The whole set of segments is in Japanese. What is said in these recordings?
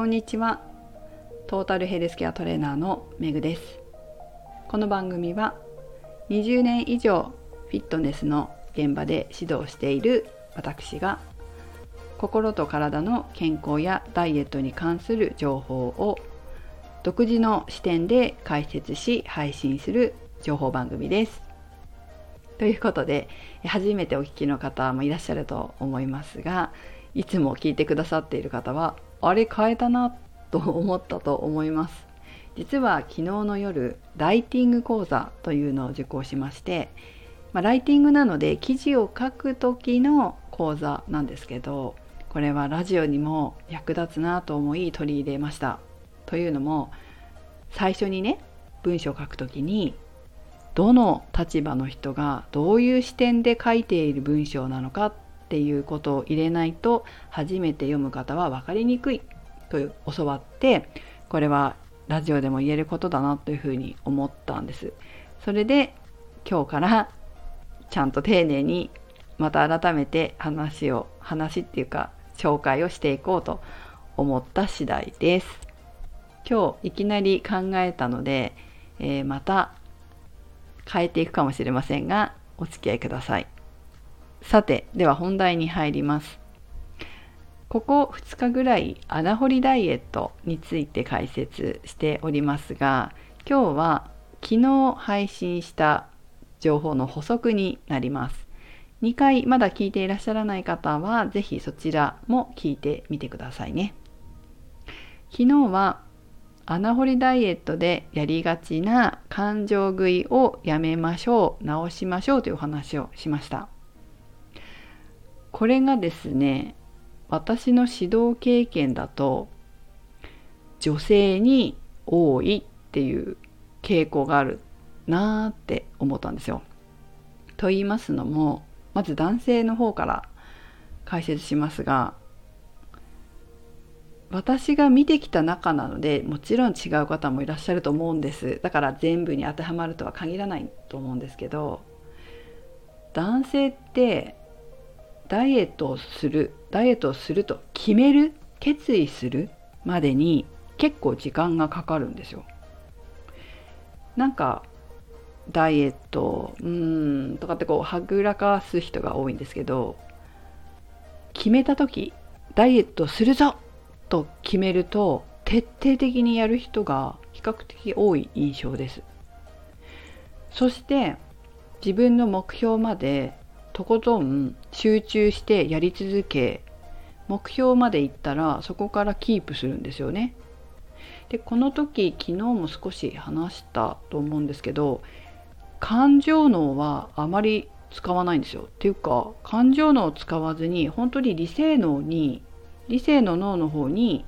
こんにちは。トータルヘルスケアトレーナーのめぐです。この番組は20年以上フィットネスの現場で指導している私が心と体の健康やダイエットに関する情報を独自の視点で解説し配信する情報番組です。ということで初めてお聞きの方もいらっしゃると思いますがいつも聞いてくださっている方はあれ変えたなと思ったと思います。実は昨日の夜ライティング講座というのを受講しまして、まあ、ライティングなので記事を書く時の講座なんですけどこれはラジオにも役立つなと思い取り入れました。というのも最初にね文章を書く時にどの立場の人がどういう視点で書いている文章なのかっっていうことを入れないと初めて読む方は分かりにくいという教わってこれはラジオでも言えることだなというふうに思ったんです。それで今日からちゃんと丁寧にまた改めて話を話っていうか紹介をしていこうと思った次第です。今日いきなり考えたので、えー、また変えていくかもしれませんがお付き合いくださいさてでは本題に入ります。ここ2日ぐらい穴掘りダイエットについて解説しておりますが今日は昨日配信した情報の補足になります。2回まだ聞いていらっしゃらない方は是非そちらも聞いてみてくださいね。昨日は穴掘りダイエットでやりがちな感情食いをやめましょう直しましょうというお話をしました。これがですね私の指導経験だと女性に多いっていう傾向があるなーって思ったんですよ。と言いますのもまず男性の方から解説しますが私が見てきた中なのでもちろん違う方もいらっしゃると思うんですだから全部に当てはまるとは限らないと思うんですけど男性ってダイエットをするダイエットをすると決める決意するまでに結構時間がかかるんですよ。なんかダイエットうんとかってこうはぐらかす人が多いんですけど決めた時ダイエットするぞと決めると徹底的にやる人が比較的多い印象ですそして自分の目標までとことん集中してやり続け目標まで行ったらそこからキープするんですよね。でこの時昨日も少し話したと思うんですけど感情脳はあまり使わないんですよ。っていうか感情脳を使わずに本当に理性脳に理性の脳の方に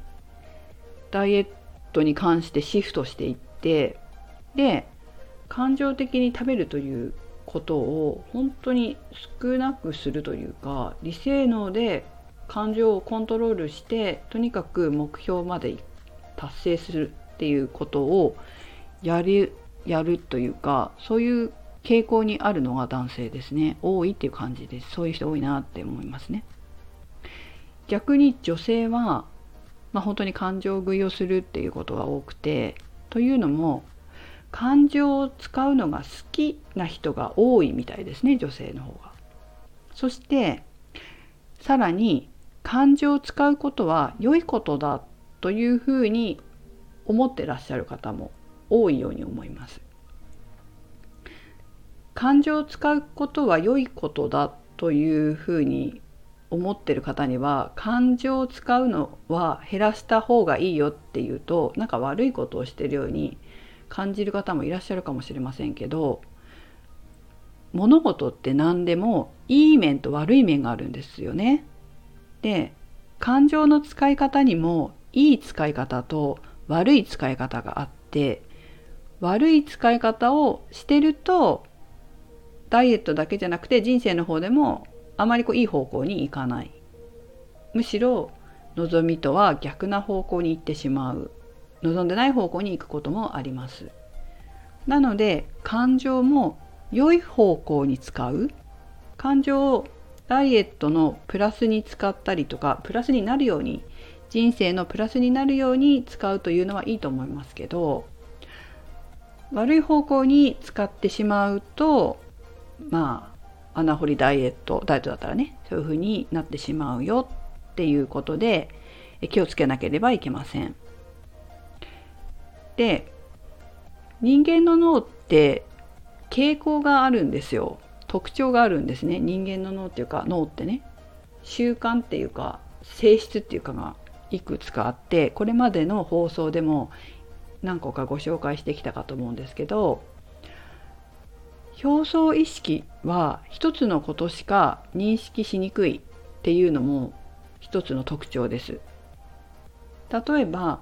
ダイエットに関してシフトしていってで感情的に食べるということを本当に少なくするというか理性脳で感情をコントロールしてとにかく目標まで達成するっていうことをやるやるというかそういう傾向にあるのが男性ですね多いっていう感じですそういう人多いなって思いますね。逆に女性は、まあ、本当に感情食いをするっていうことが多くてというのも感情を使うのが好きな人が多いみたいですね女性の方が。そしてさらに感情を使うことは良いことだというふうに思ってらっしゃる方も多いように思います。感情を使うことは良いことだというふうに思ってる方には感情を使うのは減らした方がいいよっていうとなんか悪いことをしてるように感じる方もいらっしゃるかもしれませんけど物事って何でもいい面と悪い面があるんですよね。で感情の使い方にもいい使い方と悪い使い方があって悪い使い方をしてるとダイエットだけじゃなくて人生の方でもあまりこういい方向に行かないむしろ望みとは逆な方向に行ってしまう望んでない方向に行くこともありますなので感情も良い方向に使う感情をダイエットのプラスに使ったりとかプラスになるように人生のプラスになるように使うというのはいいと思いますけど悪い方向に使ってしまうとまあ穴掘りダイエットダイエットだったらねそういう風になってしまうよっていうことで気をつけなければいけません。で人間の脳って傾向があるんですよ。特徴があるんですね。人間の脳っていうか脳ってね。習慣っていうか性質っていうかがいくつかあってこれまでの放送でも何個かご紹介してきたかと思うんですけど表層意識は一つのことしか認識しにくいっていうのも一つの特徴です。例えば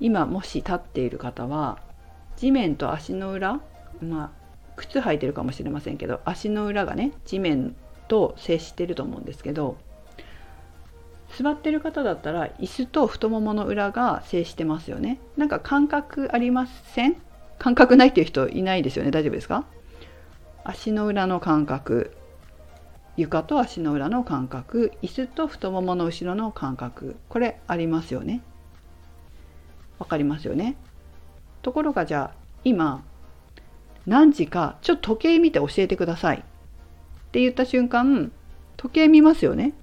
今もし立っている方は地面と足の裏まあ靴履いてるかもしれませんけど足の裏がね地面と接してると思うんですけど座ってる方だったら椅子と太ももの裏が接してますよね。なんか感覚ありません？感覚ないっていう人いないですよね。大丈夫ですか？足の裏の感覚。床と足の裏の感覚。椅子と太ももの後ろの感覚。これありますよね。わかりますよねところがじゃあ今何時かちょっと時計見て教えてくださいって言った瞬間時計見ますよね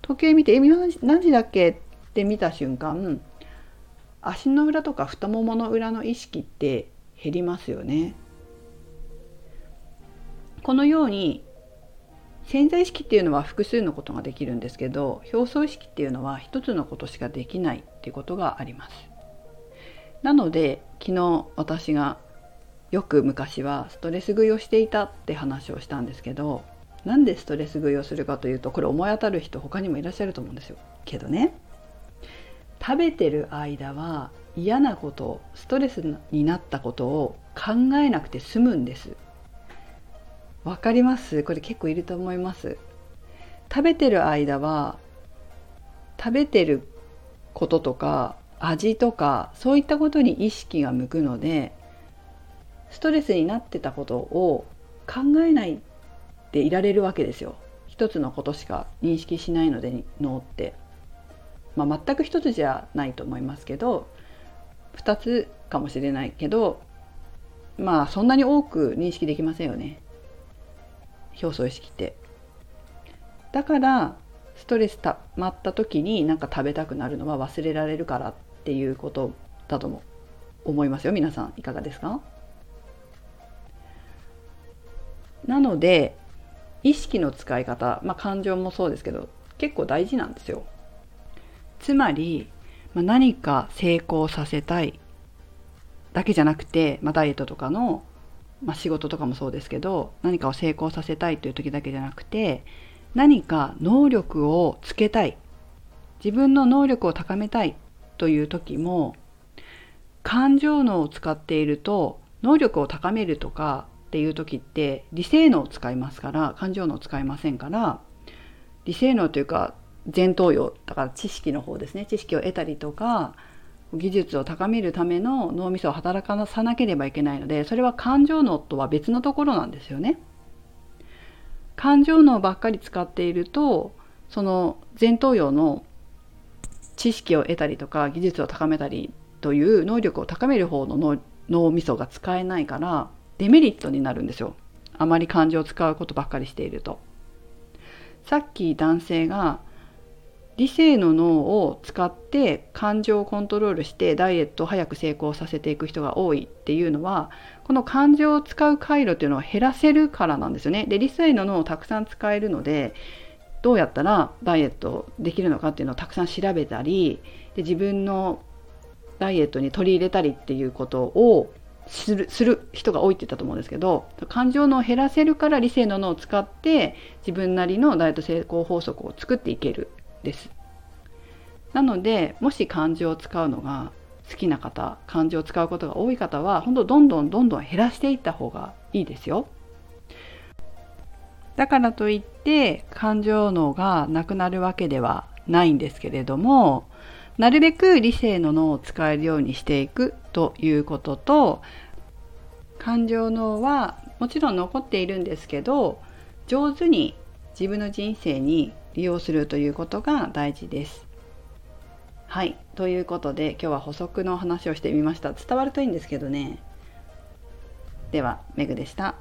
時計見て「え何時だっけ?」って見た瞬間足の裏とか太ももの裏の意識って減りますよね。このように潜在意識っていうのは複数のことができるんですけど表層意識っていうのは一つのことしかできないっていうことがあります。なので昨日私がよく昔はストレス食いをしていたって話をしたんですけどなんでストレス食いをするかというとこれ思い当たる人他にもいらっしゃると思うんですよ。けどね食べてる間は嫌なことストレスになったことを考えなくて済むんです。わかります？これ結構いると思います。食べてる間は食べてることとか味とかそういったことに意識が向くのでストレスになってたことを考えないでいられるわけですよ。一つのことしか認識しないので脳って、まあ、全く一つじゃないと思いますけど2つかもしれないけどまあそんなに多く認識できませんよね。表層意識って。だからストレスたまった時に何か食べたくなるのは忘れられるからっていうことだとも思いますよ。皆さんいかがですか？なので意識の使い方、まあ、感情もそうですけど結構大事なんですよ。つまり、まあ、何か成功させたいだけじゃなくて、まあ、ダイエットとかの、まあ、仕事とかもそうですけど何かを成功させたいという時だけじゃなくて何か能力をつけたい。自分の能力を高めたい。という時も感情脳を使っていると能力を高めるとかっていう時って理性脳を使いますから感情脳を使いませんから理性脳というか前頭葉だから知識の方ですね知識を得たりとか技術を高めるための脳みそを働かさなければいけないのでそれは感情脳とは別のところなんですよね。感情脳ばっかり使っているとその前頭葉の知識を得たりとか技術を高めたりという能力を高める方の脳みそが使えないからデメリットになるんですよあまり感情を使うことばっかりしているとさっき男性が理性の脳を使って感情をコントロールしてダイエットを早く成功させていく人が多いっていうのはこの感情を使う回路っていうのを減らせるからなんですよね。で理性の脳をたくさん使えるのでどうやったらダイエットできるのかっていうのをたくさん調べたりで自分のダイエットに取り入れたりっていうことをするする人が多いって言ったと思うんですけど感情のを減らせるから理性の脳を使って自分なりのダイエット成功法則を作っていけるです。なのでもし漢字を使うのが好きな方漢字を使うことが多い方は本当どんどんどんどん減らしていった方がいいですよ。だからといって感情脳がなくなるわけではないんですけれどもなるべく理性の脳を使えるようにしていくということと感情脳はもちろん残っているんですけど上手に自分の人生に利用するということが大事です。はいということで今日は補足の話をしてみました伝わるといいんですけどねではメグでした。